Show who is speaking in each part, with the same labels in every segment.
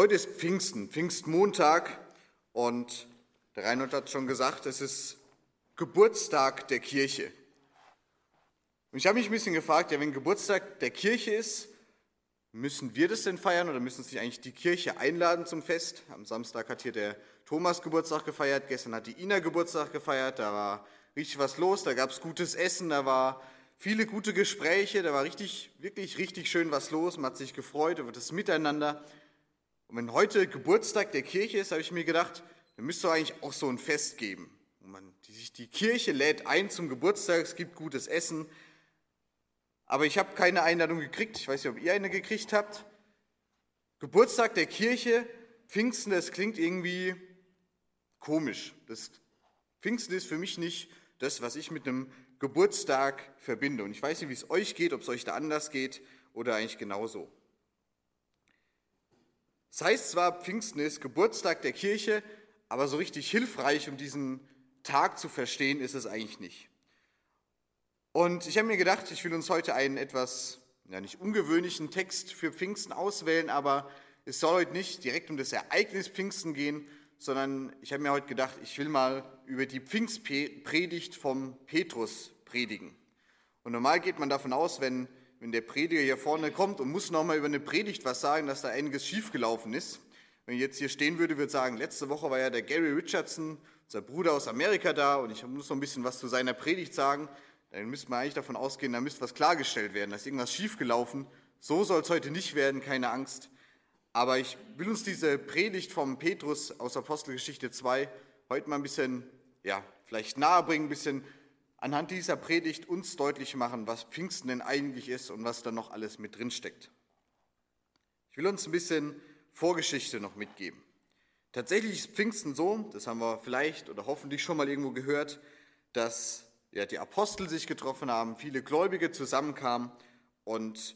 Speaker 1: Heute ist Pfingsten, Pfingstmontag und der Reinhold hat schon gesagt, es ist Geburtstag der Kirche. Und ich habe mich ein bisschen gefragt, ja, wenn Geburtstag der Kirche ist, müssen wir das denn feiern oder müssen sich eigentlich die Kirche einladen zum Fest? Am Samstag hat hier der Thomas Geburtstag gefeiert, gestern hat die Ina Geburtstag gefeiert, da war richtig was los, da gab es gutes Essen, da war viele gute Gespräche, da war richtig, wirklich richtig schön was los, man hat sich gefreut über das Miteinander. Und wenn heute Geburtstag der Kirche ist, habe ich mir gedacht, dann müsste es eigentlich auch so ein Fest geben. Man, die, die Kirche lädt ein zum Geburtstag, es gibt gutes Essen. Aber ich habe keine Einladung gekriegt. Ich weiß nicht, ob ihr eine gekriegt habt. Geburtstag der Kirche, Pfingsten, das klingt irgendwie komisch. Das Pfingsten ist für mich nicht das, was ich mit einem Geburtstag verbinde. Und ich weiß nicht, wie es euch geht, ob es euch da anders geht oder eigentlich genauso. Das heißt zwar, Pfingsten ist Geburtstag der Kirche, aber so richtig hilfreich, um diesen Tag zu verstehen, ist es eigentlich nicht. Und ich habe mir gedacht, ich will uns heute einen etwas, ja nicht ungewöhnlichen Text für Pfingsten auswählen, aber es soll heute nicht direkt um das Ereignis Pfingsten gehen, sondern ich habe mir heute gedacht, ich will mal über die Pfingstpredigt vom Petrus predigen. Und normal geht man davon aus, wenn wenn der Prediger hier vorne kommt und muss nochmal über eine Predigt was sagen, dass da einiges schiefgelaufen ist. Wenn ich jetzt hier stehen würde, würde ich sagen, letzte Woche war ja der Gary Richardson, unser Bruder aus Amerika da und ich muss noch ein bisschen was zu seiner Predigt sagen. Dann müsste man eigentlich davon ausgehen, da müsste was klargestellt werden, da ist irgendwas schiefgelaufen. So soll es heute nicht werden, keine Angst. Aber ich will uns diese Predigt vom Petrus aus Apostelgeschichte 2 heute mal ein bisschen, ja, vielleicht nahebringen, ein bisschen anhand dieser Predigt uns deutlich machen, was Pfingsten denn eigentlich ist und was da noch alles mit drin steckt. Ich will uns ein bisschen Vorgeschichte noch mitgeben. Tatsächlich ist Pfingsten so, das haben wir vielleicht oder hoffentlich schon mal irgendwo gehört, dass ja, die Apostel sich getroffen haben, viele Gläubige zusammenkamen und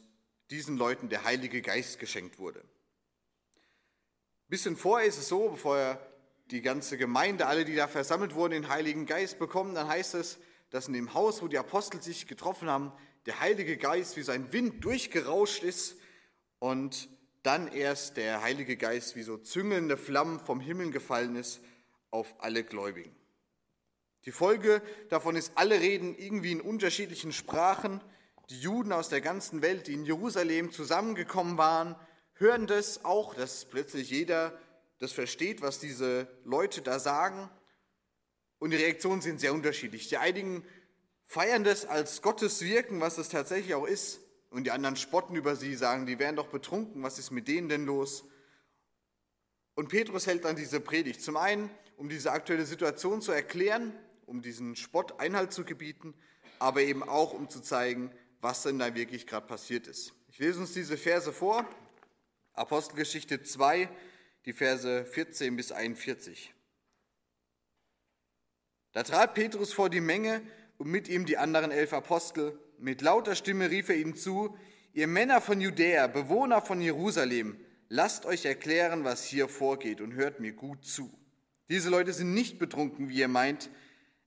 Speaker 1: diesen Leuten der Heilige Geist geschenkt wurde. Ein bisschen vorher ist es so, bevor die ganze Gemeinde, alle, die da versammelt wurden, den Heiligen Geist bekommen, dann heißt es, dass in dem Haus, wo die Apostel sich getroffen haben, der Heilige Geist wie so ein Wind durchgerauscht ist und dann erst der Heilige Geist wie so züngelnde Flammen vom Himmel gefallen ist auf alle Gläubigen. Die Folge davon ist, alle reden irgendwie in unterschiedlichen Sprachen. Die Juden aus der ganzen Welt, die in Jerusalem zusammengekommen waren, hören das auch, dass plötzlich jeder das versteht, was diese Leute da sagen. Und die Reaktionen sind sehr unterschiedlich. Die einigen feiern das als Gottes Wirken, was es tatsächlich auch ist. Und die anderen spotten über sie, sagen, die wären doch betrunken, was ist mit denen denn los? Und Petrus hält dann diese Predigt. Zum einen, um diese aktuelle Situation zu erklären, um diesen Spott Einhalt zu gebieten, aber eben auch, um zu zeigen, was denn da wirklich gerade passiert ist. Ich lese uns diese Verse vor. Apostelgeschichte 2, die Verse 14 bis 41. Da trat Petrus vor die Menge und mit ihm die anderen elf Apostel. Mit lauter Stimme rief er ihnen zu, ihr Männer von Judäa, Bewohner von Jerusalem, lasst euch erklären, was hier vorgeht und hört mir gut zu. Diese Leute sind nicht betrunken, wie ihr meint.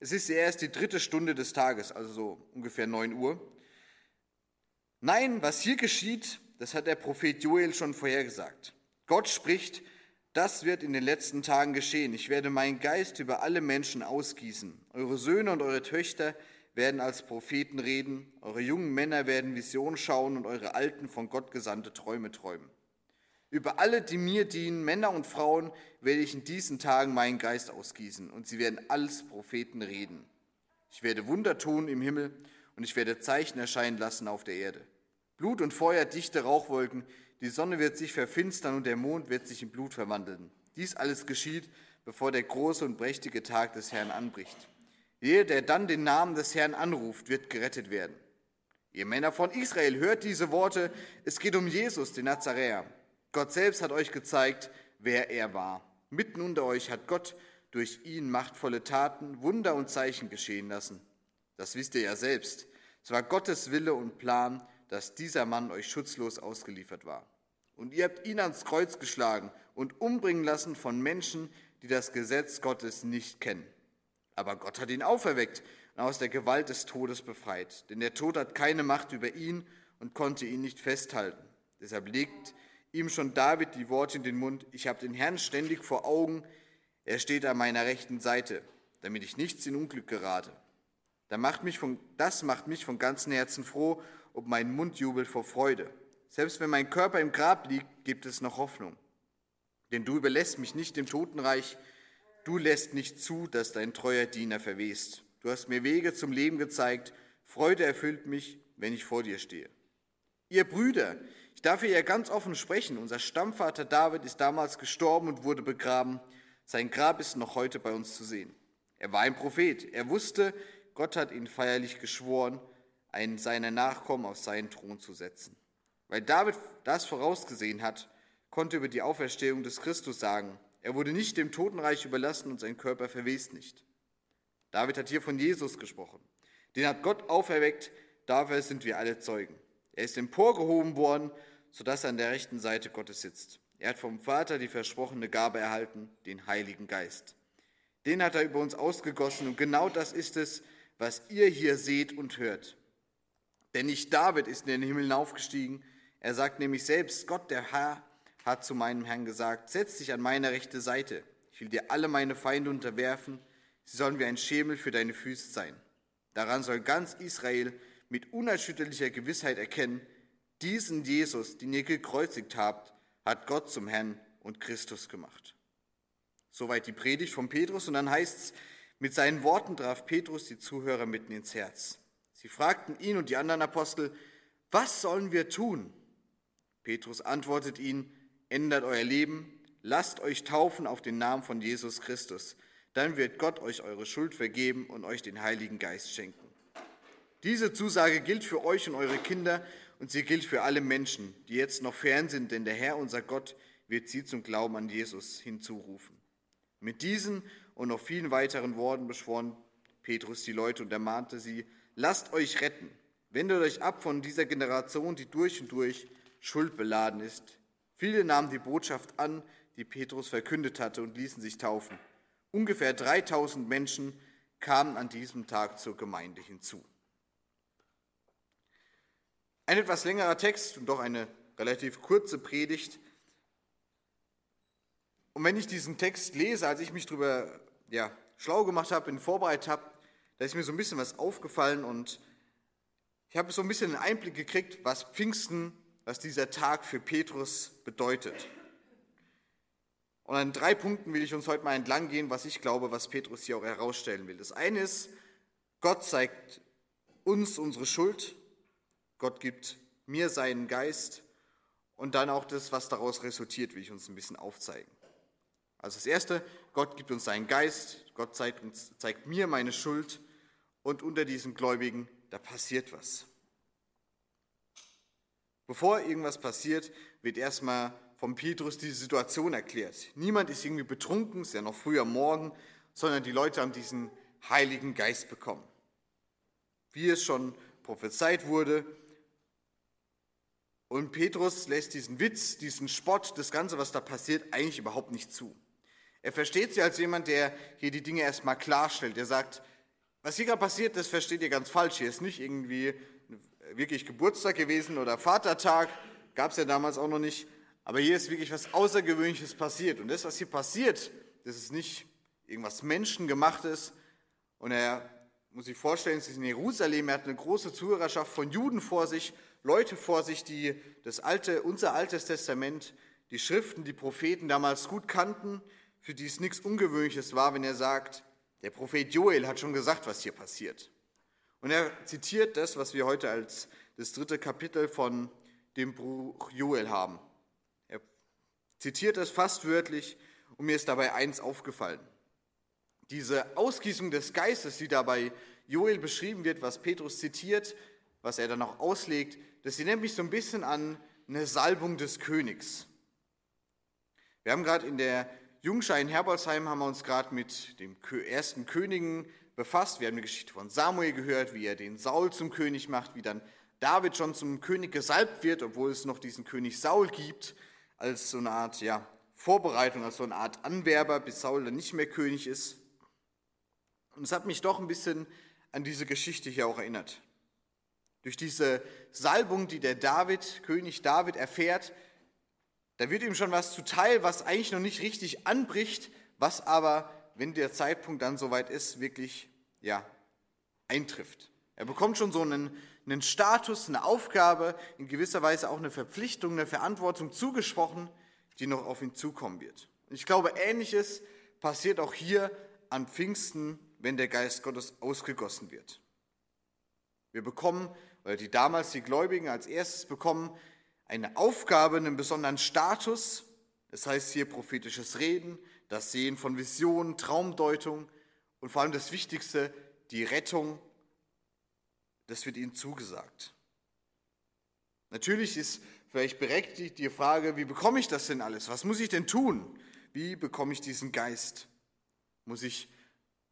Speaker 1: Es ist erst die dritte Stunde des Tages, also so ungefähr neun Uhr. Nein, was hier geschieht, das hat der Prophet Joel schon vorhergesagt. Gott spricht, das wird in den letzten Tagen geschehen. Ich werde meinen Geist über alle Menschen ausgießen. Eure Söhne und eure Töchter werden als Propheten reden. Eure jungen Männer werden Visionen schauen und eure Alten von Gott gesandte Träume träumen. Über alle, die mir dienen, Männer und Frauen, werde ich in diesen Tagen meinen Geist ausgießen und sie werden als Propheten reden. Ich werde Wunder tun im Himmel und ich werde Zeichen erscheinen lassen auf der Erde. Blut und Feuer, dichte Rauchwolken, die Sonne wird sich verfinstern und der Mond wird sich in Blut verwandeln. Dies alles geschieht, bevor der große und prächtige Tag des Herrn anbricht. Jeder, der dann den Namen des Herrn anruft, wird gerettet werden. Ihr Männer von Israel, hört diese Worte. Es geht um Jesus, den Nazaräer. Gott selbst hat euch gezeigt, wer er war. Mitten unter euch hat Gott durch ihn machtvolle Taten, Wunder und Zeichen geschehen lassen. Das wisst ihr ja selbst. Es war Gottes Wille und Plan, dass dieser Mann euch schutzlos ausgeliefert war. Und ihr habt ihn ans Kreuz geschlagen und umbringen lassen von Menschen, die das Gesetz Gottes nicht kennen. Aber Gott hat ihn auferweckt und aus der Gewalt des Todes befreit. Denn der Tod hat keine Macht über ihn und konnte ihn nicht festhalten. Deshalb legt ihm schon David die Worte in den Mund, ich habe den Herrn ständig vor Augen, er steht an meiner rechten Seite, damit ich nichts in Unglück gerate. Das macht mich von, ganzem Herzen froh, ob mein Mund jubelt vor Freude. Selbst wenn mein Körper im Grab liegt, gibt es noch Hoffnung. Denn du überlässt mich nicht dem Totenreich, du lässt nicht zu, dass dein treuer Diener verwest. Du hast mir Wege zum Leben gezeigt, Freude erfüllt mich, wenn ich vor dir stehe. Ihr Brüder, ich darf hier ja ganz offen sprechen, unser Stammvater David ist damals gestorben und wurde begraben. Sein Grab ist noch heute bei uns zu sehen. Er war ein Prophet. Er wusste, Gott hat ihn feierlich geschworen, einen seiner Nachkommen auf seinen Thron zu setzen. Weil David das vorausgesehen hat, konnte über die Auferstehung des Christus sagen, er wurde nicht dem Totenreich überlassen und sein Körper verwest nicht. David hat hier von Jesus gesprochen. Den hat Gott auferweckt, dafür sind wir alle Zeugen. Er ist emporgehoben worden, sodass er an der rechten Seite Gottes sitzt. Er hat vom Vater die versprochene Gabe erhalten, den Heiligen Geist. Den hat er über uns ausgegossen und genau das ist es, was ihr hier seht und hört. Denn nicht David ist in den Himmel hinaufgestiegen, er sagt nämlich selbst, Gott der Herr hat zu meinem Herrn gesagt, setz dich an meine rechte Seite, ich will dir alle meine Feinde unterwerfen, sie sollen wie ein Schemel für deine Füße sein. Daran soll ganz Israel mit unerschütterlicher Gewissheit erkennen, diesen Jesus, den ihr gekreuzigt habt, hat Gott zum Herrn und Christus gemacht. Soweit die Predigt von Petrus und dann heißt es, mit seinen Worten traf Petrus die Zuhörer mitten ins Herz. Sie fragten ihn und die anderen Apostel, was sollen wir tun? Petrus antwortet ihnen, ändert euer Leben, lasst euch taufen auf den Namen von Jesus Christus. Dann wird Gott euch eure Schuld vergeben und euch den Heiligen Geist schenken. Diese Zusage gilt für euch und eure Kinder und sie gilt für alle Menschen, die jetzt noch fern sind, denn der Herr, unser Gott, wird sie zum Glauben an Jesus hinzurufen. Mit diesen und noch vielen weiteren Worten beschworen Petrus die Leute und ermahnte sie, lasst euch retten, wendet euch ab von dieser Generation, die durch und durch schuldbeladen ist. Viele nahmen die Botschaft an, die Petrus verkündet hatte, und ließen sich taufen. Ungefähr 3000 Menschen kamen an diesem Tag zur Gemeinde hinzu. Ein etwas längerer Text und doch eine relativ kurze Predigt. Und wenn ich diesen Text lese, als ich mich darüber ja, schlau gemacht habe, in vorbereitet habe, da ist mir so ein bisschen was aufgefallen und ich habe so ein bisschen einen Einblick gekriegt, was Pfingsten was dieser Tag für Petrus bedeutet. Und an drei Punkten will ich uns heute mal entlang gehen, was ich glaube, was Petrus hier auch herausstellen will. Das eine ist, Gott zeigt uns unsere Schuld, Gott gibt mir seinen Geist und dann auch das, was daraus resultiert, will ich uns ein bisschen aufzeigen. Also das erste, Gott gibt uns seinen Geist, Gott zeigt, zeigt mir meine Schuld und unter diesen Gläubigen, da passiert was. Bevor irgendwas passiert, wird erstmal vom Petrus diese Situation erklärt. Niemand ist irgendwie betrunken, es ist ja noch früh am Morgen, sondern die Leute haben diesen Heiligen Geist bekommen. Wie es schon prophezeit wurde. Und Petrus lässt diesen Witz, diesen Spott, das Ganze, was da passiert, eigentlich überhaupt nicht zu. Er versteht sie als jemand, der hier die Dinge erstmal klarstellt. Er sagt, was hier gerade passiert, das versteht ihr ganz falsch. Hier ist nicht irgendwie wirklich Geburtstag gewesen oder Vatertag, gab es ja damals auch noch nicht. Aber hier ist wirklich was Außergewöhnliches passiert. Und das, was hier passiert, das ist nicht irgendwas Menschengemachtes. Und er muss sich vorstellen, es ist in Jerusalem, er hat eine große Zuhörerschaft von Juden vor sich, Leute vor sich, die das alte, unser altes Testament, die Schriften, die Propheten damals gut kannten, für die es nichts Ungewöhnliches war, wenn er sagt, der Prophet Joel hat schon gesagt, was hier passiert. Und er zitiert das, was wir heute als das dritte Kapitel von dem Buch Joel haben. Er zitiert es fast wörtlich und mir ist dabei eins aufgefallen. Diese Ausgießung des Geistes, die dabei Joel beschrieben wird, was Petrus zitiert, was er dann auch auslegt, das erinnert mich so ein bisschen an eine Salbung des Königs. Wir haben gerade in der Jungschein Herbolzheim haben wir uns gerade mit dem ersten Königen befasst. Wir haben die Geschichte von Samuel gehört, wie er den Saul zum König macht, wie dann David schon zum König gesalbt wird, obwohl es noch diesen König Saul gibt, als so eine Art ja, Vorbereitung, als so eine Art Anwerber, bis Saul dann nicht mehr König ist. Und es hat mich doch ein bisschen an diese Geschichte hier auch erinnert. Durch diese Salbung, die der David, König David erfährt, da wird ihm schon was zuteil, was eigentlich noch nicht richtig anbricht, was aber, wenn der Zeitpunkt dann soweit ist, wirklich ja, eintrifft. Er bekommt schon so einen, einen Status, eine Aufgabe, in gewisser Weise auch eine Verpflichtung, eine Verantwortung zugesprochen, die noch auf ihn zukommen wird. Ich glaube, ähnliches passiert auch hier an Pfingsten, wenn der Geist Gottes ausgegossen wird. Wir bekommen, oder die damals die Gläubigen als erstes bekommen, eine Aufgabe, einen besonderen Status. Das heißt hier prophetisches Reden, das Sehen von Visionen, Traumdeutung und vor allem das Wichtigste, die Rettung. Das wird ihnen zugesagt. Natürlich ist vielleicht berechtigt die Frage, wie bekomme ich das denn alles? Was muss ich denn tun? Wie bekomme ich diesen Geist? Muss ich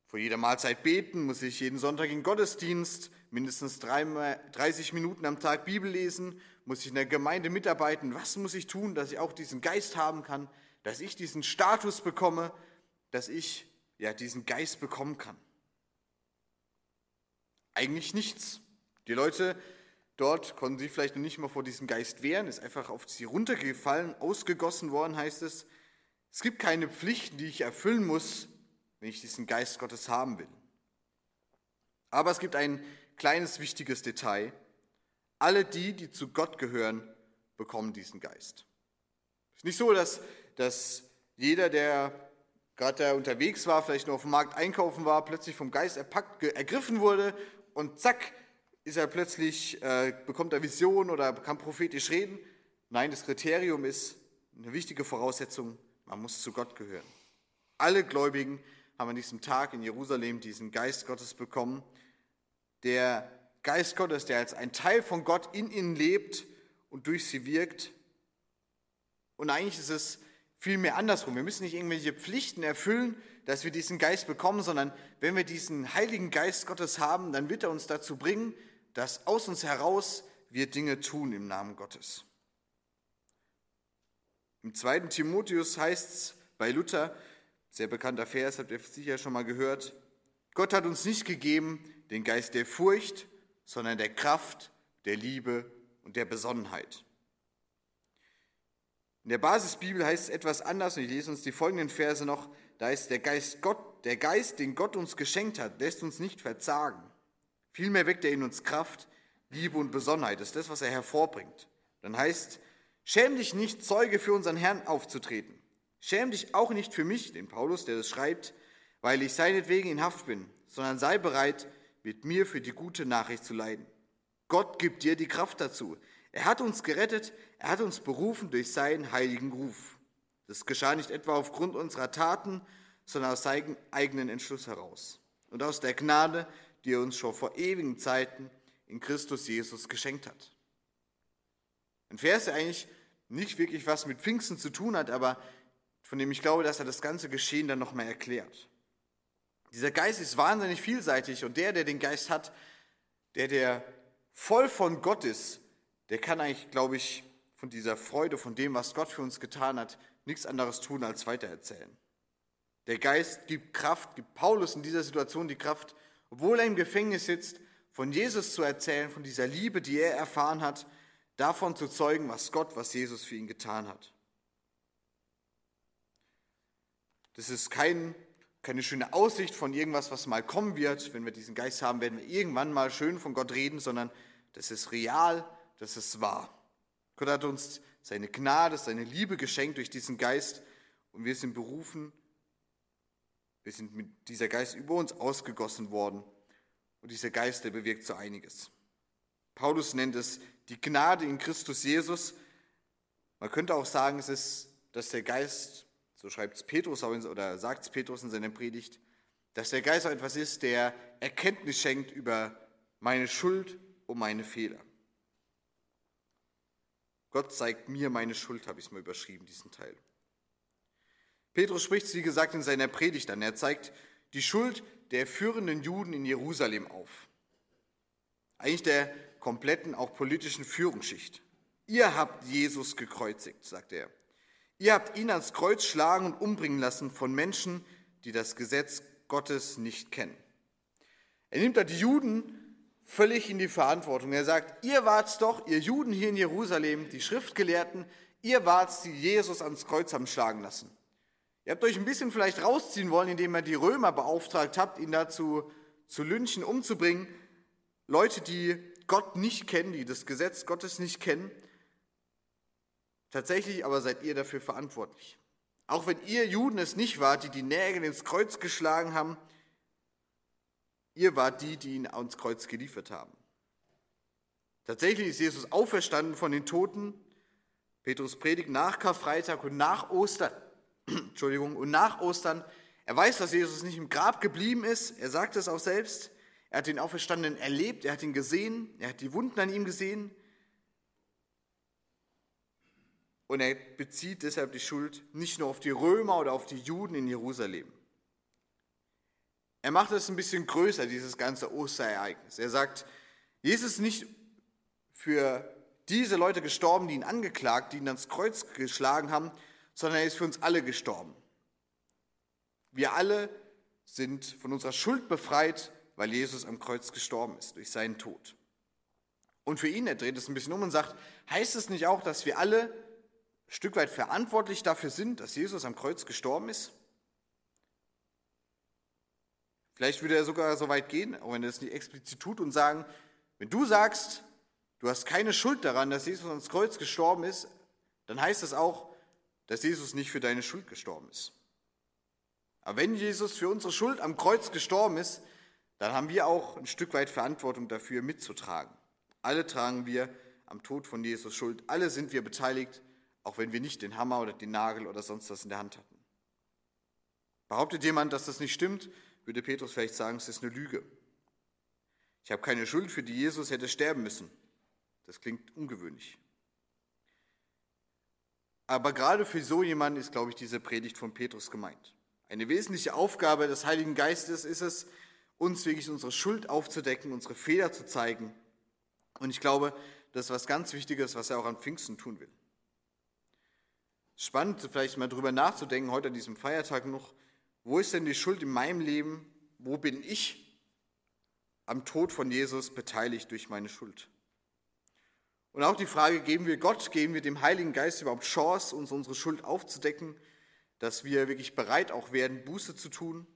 Speaker 1: vor jeder Mahlzeit beten? Muss ich jeden Sonntag in Gottesdienst mindestens 30 Minuten am Tag Bibel lesen? Muss ich in der Gemeinde mitarbeiten? Was muss ich tun, dass ich auch diesen Geist haben kann? Dass ich diesen Status bekomme? Dass ich ja diesen Geist bekommen kann? Eigentlich nichts. Die Leute dort konnten sich vielleicht noch nicht mal vor diesem Geist wehren, ist einfach auf sie runtergefallen, ausgegossen worden, heißt es. Es gibt keine Pflichten, die ich erfüllen muss, wenn ich diesen Geist Gottes haben will. Aber es gibt ein kleines wichtiges Detail. Alle die, die zu Gott gehören, bekommen diesen Geist. Es ist nicht so, dass, dass jeder, der gerade unterwegs war, vielleicht nur auf dem Markt einkaufen war, plötzlich vom Geist erpackt, ergriffen wurde und zack, ist er plötzlich, äh, bekommt er Vision oder kann prophetisch reden. Nein, das Kriterium ist eine wichtige Voraussetzung, man muss zu Gott gehören. Alle Gläubigen haben an diesem Tag in Jerusalem diesen Geist Gottes bekommen. Der Geist Gottes, der als ein Teil von Gott in ihnen lebt und durch sie wirkt. Und eigentlich ist es vielmehr andersrum. Wir müssen nicht irgendwelche Pflichten erfüllen, dass wir diesen Geist bekommen, sondern wenn wir diesen Heiligen Geist Gottes haben, dann wird er uns dazu bringen, dass aus uns heraus wir Dinge tun im Namen Gottes. Im zweiten Timotheus heißt es bei Luther, sehr bekannter Vers, habt ihr sicher schon mal gehört, Gott hat uns nicht gegeben den Geist der Furcht, sondern der Kraft, der Liebe und der Besonnenheit. In der Basisbibel heißt es etwas anders und ich lese uns die folgenden Verse noch. Da ist der Geist Gott, der Geist, den Gott uns geschenkt hat, lässt uns nicht verzagen. Vielmehr weckt er in uns Kraft, Liebe und Besonnenheit. Das ist das, was er hervorbringt. Dann heißt, schäm dich nicht, Zeuge für unseren Herrn aufzutreten. Schäm dich auch nicht für mich, den Paulus, der das schreibt, weil ich seinetwegen in Haft bin, sondern sei bereit, mit mir für die gute Nachricht zu leiden. Gott gibt dir die Kraft dazu. Er hat uns gerettet, er hat uns berufen durch seinen heiligen Ruf. Das geschah nicht etwa aufgrund unserer Taten, sondern aus seinem eigenen Entschluss heraus und aus der Gnade, die er uns schon vor ewigen Zeiten in Christus Jesus geschenkt hat. Ein Vers, der eigentlich nicht wirklich was mit Pfingsten zu tun hat, aber von dem ich glaube, dass er das ganze Geschehen dann nochmal erklärt. Dieser Geist ist wahnsinnig vielseitig und der, der den Geist hat, der, der voll von Gott ist, der kann eigentlich, glaube ich, von dieser Freude, von dem, was Gott für uns getan hat, nichts anderes tun als weitererzählen. Der Geist gibt Kraft, gibt Paulus in dieser Situation die Kraft, obwohl er im Gefängnis sitzt, von Jesus zu erzählen, von dieser Liebe, die er erfahren hat, davon zu zeugen, was Gott, was Jesus für ihn getan hat. Das ist kein, keine schöne Aussicht von irgendwas, was mal kommen wird. Wenn wir diesen Geist haben, werden wir irgendwann mal schön von Gott reden, sondern das ist real, das ist wahr. Gott hat uns seine Gnade, seine Liebe geschenkt durch diesen Geist und wir sind berufen, wir sind mit dieser Geist über uns ausgegossen worden. Und dieser Geist, der bewirkt so einiges. Paulus nennt es die Gnade in Christus Jesus. Man könnte auch sagen, es ist, dass der Geist, so schreibt es Petrus oder sagt es Petrus in seiner Predigt, dass der Geist auch etwas ist, der Erkenntnis schenkt über meine Schuld und meine Fehler. Gott zeigt mir meine Schuld, habe ich es mal überschrieben, diesen Teil. Petrus spricht, wie gesagt, in seiner Predigt an. Er zeigt die Schuld der führenden Juden in Jerusalem auf. Eigentlich der kompletten, auch politischen Führungsschicht. Ihr habt Jesus gekreuzigt, sagt er. Ihr habt ihn ans Kreuz schlagen und umbringen lassen von Menschen, die das Gesetz Gottes nicht kennen. Er nimmt da die Juden völlig in die Verantwortung. Er sagt, ihr wart's doch, ihr Juden hier in Jerusalem, die Schriftgelehrten, ihr wart, die Jesus ans Kreuz haben schlagen lassen. Ihr habt euch ein bisschen vielleicht rausziehen wollen, indem ihr die Römer beauftragt habt, ihn dazu zu lynchen, umzubringen. Leute, die Gott nicht kennen, die das Gesetz Gottes nicht kennen. Tatsächlich aber seid ihr dafür verantwortlich. Auch wenn ihr Juden es nicht wart, die die Nägel ins Kreuz geschlagen haben, ihr wart die, die ihn ans Kreuz geliefert haben. Tatsächlich ist Jesus auferstanden von den Toten. Petrus predigt nach Karfreitag und nach Ostern. Entschuldigung, und nach Ostern, er weiß, dass Jesus nicht im Grab geblieben ist, er sagt es auch selbst, er hat den Auferstandenen erlebt, er hat ihn gesehen, er hat die Wunden an ihm gesehen und er bezieht deshalb die Schuld nicht nur auf die Römer oder auf die Juden in Jerusalem. Er macht es ein bisschen größer, dieses ganze Osterereignis. Er sagt, Jesus ist nicht für diese Leute gestorben, die ihn angeklagt, die ihn ans Kreuz geschlagen haben, sondern er ist für uns alle gestorben. Wir alle sind von unserer Schuld befreit, weil Jesus am Kreuz gestorben ist, durch seinen Tod. Und für ihn, er dreht es ein bisschen um und sagt, heißt es nicht auch, dass wir alle Stück weit verantwortlich dafür sind, dass Jesus am Kreuz gestorben ist? Vielleicht würde er sogar so weit gehen, auch wenn er es nicht explizit tut, und sagen, wenn du sagst, du hast keine Schuld daran, dass Jesus ans Kreuz gestorben ist, dann heißt es auch, dass Jesus nicht für deine Schuld gestorben ist. Aber wenn Jesus für unsere Schuld am Kreuz gestorben ist, dann haben wir auch ein Stück weit Verantwortung dafür mitzutragen. Alle tragen wir am Tod von Jesus Schuld. Alle sind wir beteiligt, auch wenn wir nicht den Hammer oder den Nagel oder sonst was in der Hand hatten. Behauptet jemand, dass das nicht stimmt, würde Petrus vielleicht sagen, es ist eine Lüge. Ich habe keine Schuld, für die Jesus hätte sterben müssen. Das klingt ungewöhnlich. Aber gerade für so jemanden ist, glaube ich, diese Predigt von Petrus gemeint. Eine wesentliche Aufgabe des Heiligen Geistes ist es, uns wirklich unsere Schuld aufzudecken, unsere Fehler zu zeigen. Und ich glaube, das ist was ganz Wichtiges, was er auch an Pfingsten tun will. Spannend, vielleicht mal drüber nachzudenken, heute an diesem Feiertag noch, wo ist denn die Schuld in meinem Leben? Wo bin ich am Tod von Jesus beteiligt durch meine Schuld? Und auch die Frage, geben wir Gott, geben wir dem Heiligen Geist überhaupt Chance, uns unsere Schuld aufzudecken, dass wir wirklich bereit auch werden, Buße zu tun?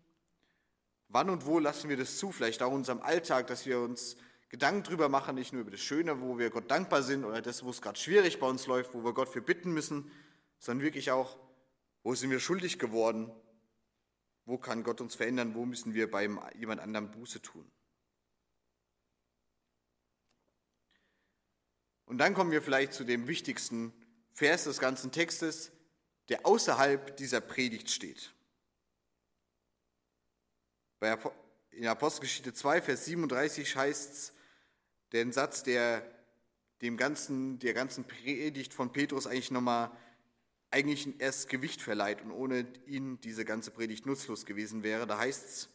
Speaker 1: Wann und wo lassen wir das zu? Vielleicht auch in unserem Alltag, dass wir uns Gedanken drüber machen, nicht nur über das Schöne, wo wir Gott dankbar sind oder das, wo es gerade schwierig bei uns läuft, wo wir Gott für bitten müssen, sondern wirklich auch, wo sind wir schuldig geworden? Wo kann Gott uns verändern? Wo müssen wir bei jemand anderem Buße tun? Und dann kommen wir vielleicht zu dem wichtigsten Vers des ganzen Textes, der außerhalb dieser Predigt steht. in Apostelgeschichte 2, Vers 37 heißt es, den Satz, der dem ganzen, der ganzen Predigt von Petrus eigentlich nochmal eigentlich erst Gewicht verleiht und ohne ihn diese ganze Predigt nutzlos gewesen wäre. Da heißt es,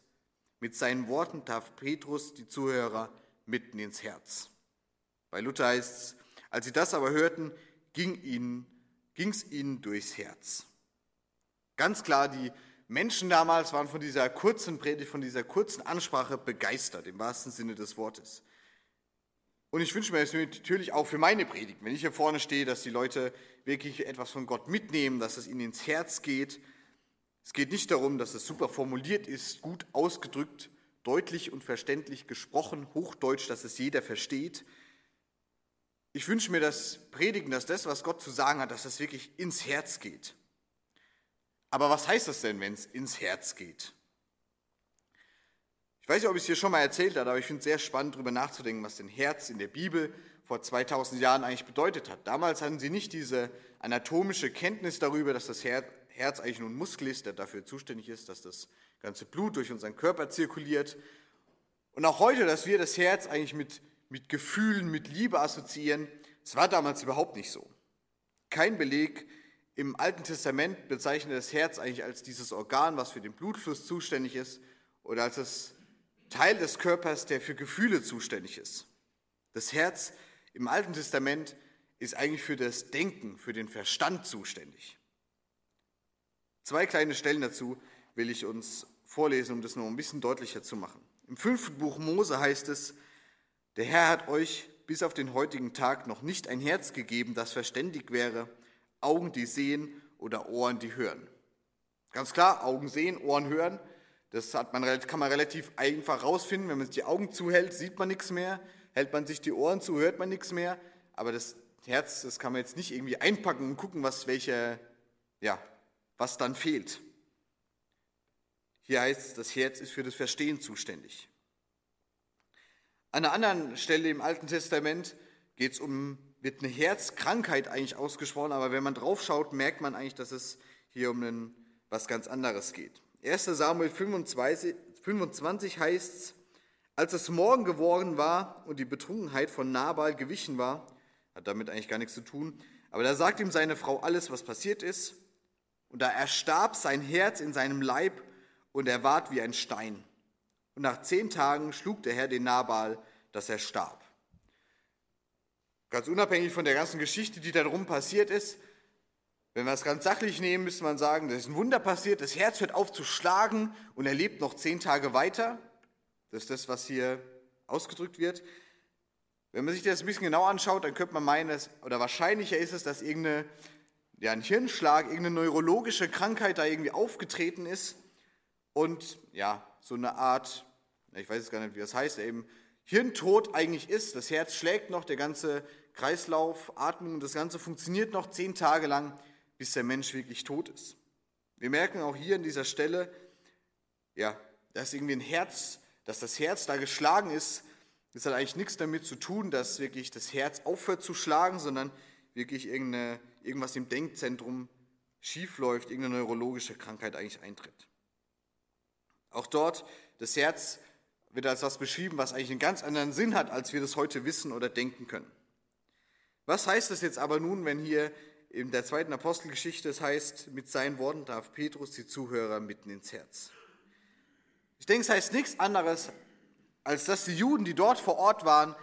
Speaker 1: mit seinen Worten traf Petrus die Zuhörer mitten ins Herz. Bei Luther heißt es, als sie das aber hörten, ging ihnen, ihnen durchs Herz. Ganz klar, die Menschen damals waren von dieser kurzen Predigt, von dieser kurzen Ansprache begeistert, im wahrsten Sinne des Wortes. Und ich wünsche mir das natürlich auch für meine Predigt, wenn ich hier vorne stehe, dass die Leute wirklich etwas von Gott mitnehmen, dass es ihnen ins Herz geht. Es geht nicht darum, dass es super formuliert ist, gut ausgedrückt, deutlich und verständlich gesprochen, hochdeutsch, dass es jeder versteht, ich wünsche mir das Predigen, dass das, was Gott zu sagen hat, dass das wirklich ins Herz geht. Aber was heißt das denn, wenn es ins Herz geht? Ich weiß nicht, ob ich es hier schon mal erzählt habe, aber ich finde es sehr spannend, darüber nachzudenken, was denn Herz in der Bibel vor 2000 Jahren eigentlich bedeutet hat. Damals hatten sie nicht diese anatomische Kenntnis darüber, dass das Herz eigentlich nur ein Muskel ist, der dafür zuständig ist, dass das ganze Blut durch unseren Körper zirkuliert. Und auch heute, dass wir das Herz eigentlich mit mit Gefühlen, mit Liebe assoziieren. Es war damals überhaupt nicht so. Kein Beleg im Alten Testament bezeichnet das Herz eigentlich als dieses Organ, was für den Blutfluss zuständig ist, oder als das Teil des Körpers, der für Gefühle zuständig ist. Das Herz im Alten Testament ist eigentlich für das Denken, für den Verstand zuständig. Zwei kleine Stellen dazu will ich uns vorlesen, um das noch ein bisschen deutlicher zu machen. Im fünften Buch Mose heißt es, der Herr hat euch bis auf den heutigen Tag noch nicht ein Herz gegeben, das verständig wäre, Augen, die sehen oder Ohren, die hören. Ganz klar, Augen sehen, Ohren hören. Das hat man, kann man relativ einfach rausfinden. Wenn man sich die Augen zuhält, sieht man nichts mehr. Hält man sich die Ohren zu, hört man nichts mehr. Aber das Herz, das kann man jetzt nicht irgendwie einpacken und gucken, was, welche, ja, was dann fehlt. Hier heißt es, das Herz ist für das Verstehen zuständig. An einer anderen Stelle im Alten Testament geht es um, wird eine Herzkrankheit eigentlich ausgesprochen, aber wenn man draufschaut, merkt man eigentlich, dass es hier um einen, was ganz anderes geht. 1. Samuel 25, 25 heißt es, als es Morgen geworden war und die Betrunkenheit von Nabal gewichen war, hat damit eigentlich gar nichts zu tun, aber da sagt ihm seine Frau alles, was passiert ist, und da erstarb sein Herz in seinem Leib und er ward wie ein Stein. Und nach zehn Tagen schlug der Herr den Nabal, dass er starb. Ganz unabhängig von der ganzen Geschichte, die darum passiert ist, wenn wir es ganz sachlich nehmen, müsste man sagen, da ist ein Wunder passiert, das Herz hört auf zu schlagen und er lebt noch zehn Tage weiter. Das ist das, was hier ausgedrückt wird. Wenn man sich das ein bisschen genau anschaut, dann könnte man meinen, dass, oder wahrscheinlicher ist es, dass irgendeine, ja, ein Hirnschlag, irgendeine neurologische Krankheit da irgendwie aufgetreten ist und ja, so eine Art, ich weiß jetzt gar nicht, wie das heißt, eben Hirntod eigentlich ist. Das Herz schlägt noch, der ganze Kreislauf, Atmung, das Ganze funktioniert noch zehn Tage lang, bis der Mensch wirklich tot ist. Wir merken auch hier an dieser Stelle, ja, dass irgendwie ein Herz, dass das Herz da geschlagen ist. Das hat eigentlich nichts damit zu tun, dass wirklich das Herz aufhört zu schlagen, sondern wirklich irgendwas im Denkzentrum schiefläuft, irgendeine neurologische Krankheit eigentlich eintritt. Auch dort, das Herz wird als was beschrieben, was eigentlich einen ganz anderen Sinn hat, als wir das heute wissen oder denken können. Was heißt das jetzt aber nun, wenn hier in der zweiten Apostelgeschichte es heißt, mit seinen Worten darf Petrus die Zuhörer mitten ins Herz? Ich denke, es heißt nichts anderes, als dass die Juden, die dort vor Ort waren,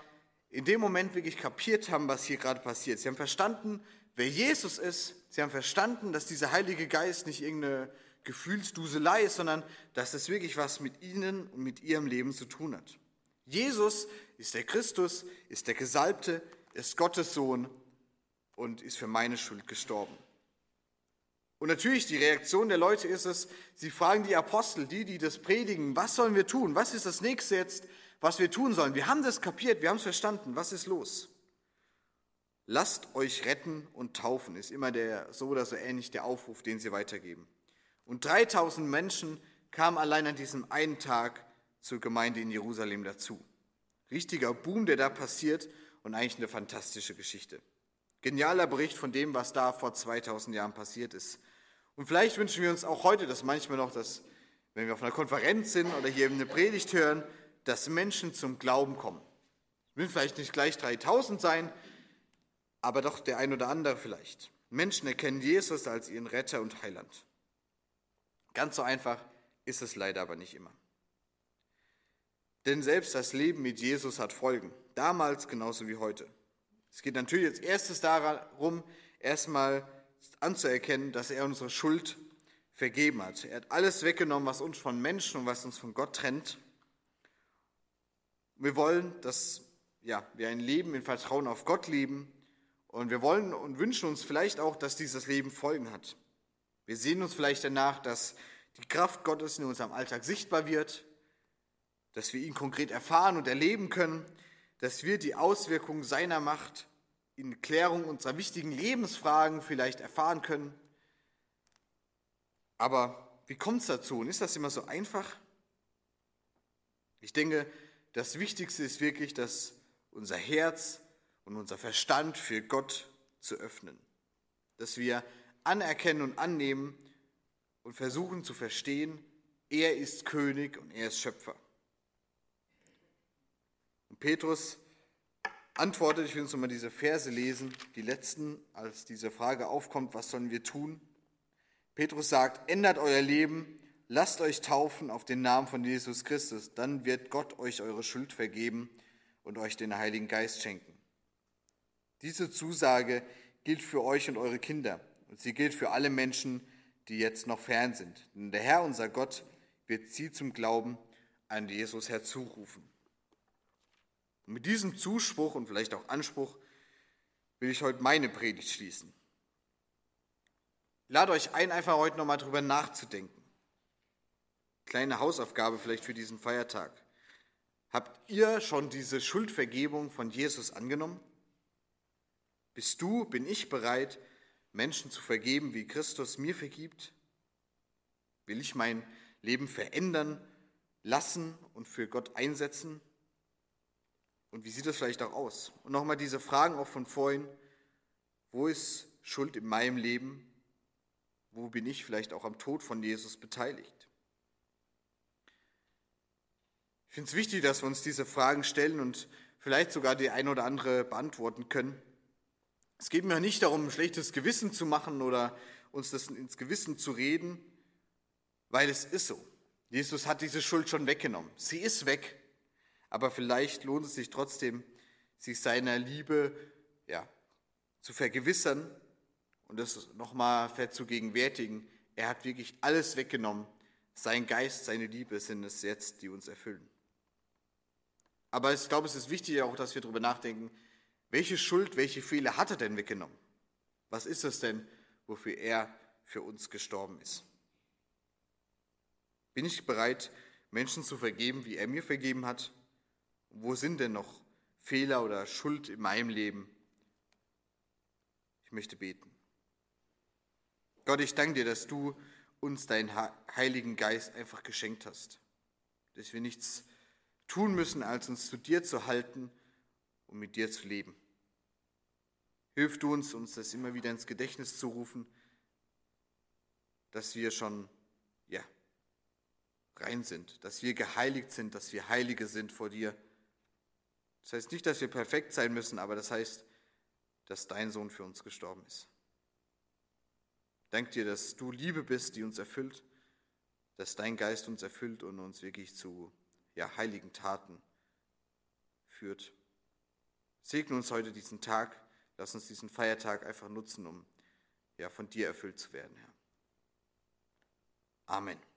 Speaker 1: in dem Moment wirklich kapiert haben, was hier gerade passiert. Sie haben verstanden, wer Jesus ist. Sie haben verstanden, dass dieser Heilige Geist nicht irgendeine Gefühlsduselei ist, sondern dass es wirklich was mit ihnen und mit ihrem Leben zu tun hat. Jesus ist der Christus, ist der Gesalbte, ist Gottes Sohn und ist für meine Schuld gestorben. Und natürlich, die Reaktion der Leute ist es, sie fragen die Apostel, die, die das predigen, was sollen wir tun? Was ist das nächste jetzt, was wir tun sollen? Wir haben das kapiert, wir haben es verstanden. Was ist los? Lasst euch retten und taufen, ist immer der, so oder so ähnlich der Aufruf, den sie weitergeben. Und 3000 Menschen kamen allein an diesem einen Tag zur Gemeinde in Jerusalem dazu. Richtiger Boom, der da passiert und eigentlich eine fantastische Geschichte. Genialer Bericht von dem, was da vor 2000 Jahren passiert ist. Und vielleicht wünschen wir uns auch heute das manchmal noch, dass, wenn wir auf einer Konferenz sind oder hier eine Predigt hören, dass Menschen zum Glauben kommen. Es müssen vielleicht nicht gleich 3000 sein, aber doch der ein oder andere vielleicht. Menschen erkennen Jesus als ihren Retter und Heiland. Ganz so einfach ist es leider aber nicht immer. Denn selbst das Leben mit Jesus hat Folgen, damals genauso wie heute. Es geht natürlich als erstes darum, erstmal anzuerkennen, dass er unsere Schuld vergeben hat. Er hat alles weggenommen, was uns von Menschen und was uns von Gott trennt. Wir wollen, dass ja, wir ein Leben in Vertrauen auf Gott leben und wir wollen und wünschen uns vielleicht auch, dass dieses Leben Folgen hat. Wir sehen uns vielleicht danach, dass die Kraft Gottes in unserem Alltag sichtbar wird, dass wir ihn konkret erfahren und erleben können, dass wir die Auswirkungen seiner Macht in Klärung unserer wichtigen Lebensfragen vielleicht erfahren können. Aber wie kommt es dazu? Und ist das immer so einfach? Ich denke, das Wichtigste ist wirklich, dass unser Herz und unser Verstand für Gott zu öffnen. Dass wir anerkennen und annehmen und versuchen zu verstehen, er ist König und er ist Schöpfer. Petrus antwortet, ich will uns nochmal diese Verse lesen, die letzten, als diese Frage aufkommt, was sollen wir tun? Petrus sagt, ändert euer Leben, lasst euch taufen auf den Namen von Jesus Christus, dann wird Gott euch eure Schuld vergeben und euch den Heiligen Geist schenken. Diese Zusage gilt für euch und eure Kinder und sie gilt für alle Menschen, die jetzt noch fern sind. Denn der Herr, unser Gott, wird sie zum Glauben an Jesus herzurufen. Und mit diesem Zuspruch und vielleicht auch Anspruch will ich heute meine Predigt schließen. lade euch ein, einfach heute nochmal drüber nachzudenken. Kleine Hausaufgabe vielleicht für diesen Feiertag. Habt ihr schon diese Schuldvergebung von Jesus angenommen? Bist du, bin ich bereit, Menschen zu vergeben, wie Christus mir vergibt? Will ich mein Leben verändern lassen und für Gott einsetzen? Und wie sieht das vielleicht auch aus? Und nochmal diese Fragen auch von vorhin. Wo ist Schuld in meinem Leben? Wo bin ich vielleicht auch am Tod von Jesus beteiligt? Ich finde es wichtig, dass wir uns diese Fragen stellen und vielleicht sogar die ein oder andere beantworten können. Es geht mir nicht darum, ein schlechtes Gewissen zu machen oder uns das ins Gewissen zu reden, weil es ist so. Jesus hat diese Schuld schon weggenommen. Sie ist weg. Aber vielleicht lohnt es sich trotzdem, sich seiner Liebe ja, zu vergewissern und das nochmal verzugegenwärtigen. Er hat wirklich alles weggenommen. Sein Geist, seine Liebe sind es jetzt, die uns erfüllen. Aber ich glaube, es ist wichtig auch, dass wir darüber nachdenken, welche Schuld, welche Fehler hat er denn weggenommen? Was ist es denn, wofür er für uns gestorben ist? Bin ich bereit, Menschen zu vergeben, wie er mir vergeben hat? Wo sind denn noch Fehler oder Schuld in meinem Leben? Ich möchte beten. Gott, ich danke dir, dass du uns deinen Heiligen Geist einfach geschenkt hast. Dass wir nichts tun müssen, als uns zu dir zu halten und mit dir zu leben. Hilf du uns, uns das immer wieder ins Gedächtnis zu rufen, dass wir schon ja, rein sind, dass wir geheiligt sind, dass wir Heilige sind vor dir. Das heißt nicht, dass wir perfekt sein müssen, aber das heißt, dass dein Sohn für uns gestorben ist. Dank dir, dass du Liebe bist, die uns erfüllt, dass dein Geist uns erfüllt und uns wirklich zu ja, heiligen Taten führt. Segne uns heute diesen Tag, lass uns diesen Feiertag einfach nutzen, um ja, von dir erfüllt zu werden, Herr. Amen.